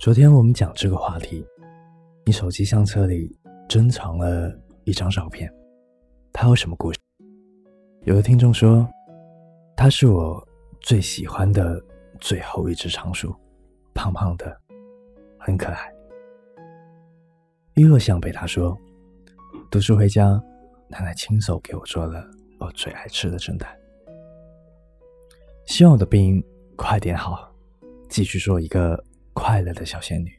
昨天我们讲这个话题，你手机相册里珍藏了一张照片，它有什么故事？有的听众说，它是我最喜欢的最后一只仓鼠，胖胖的，很可爱。一若向北他说，读书回家，奶奶亲手给我做了我最爱吃的蒸蛋，希望我的病快点好，继续做一个。快乐的小仙女。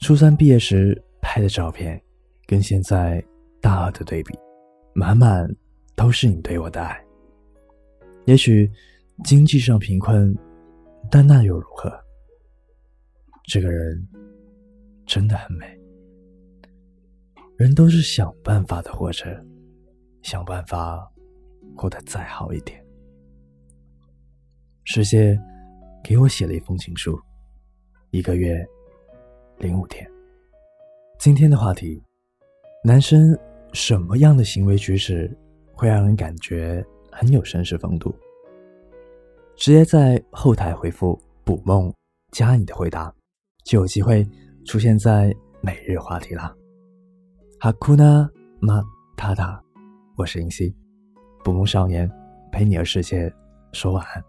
初三毕业时拍的照片，跟现在大二的对比，满满都是你对我的爱。也许经济上贫困，但那又如何？这个人真的很美。人都是想办法的活着，想办法过得再好一点。世界。给我写了一封情书，一个月零五天。今天的话题：男生什么样的行为举止会让人感觉很有绅士风度？直接在后台回复“捕梦”加你的回答，就有机会出现在每日话题啦。哈库纳马塔塔，我是银溪，捕梦少年，陪你和世界说晚安。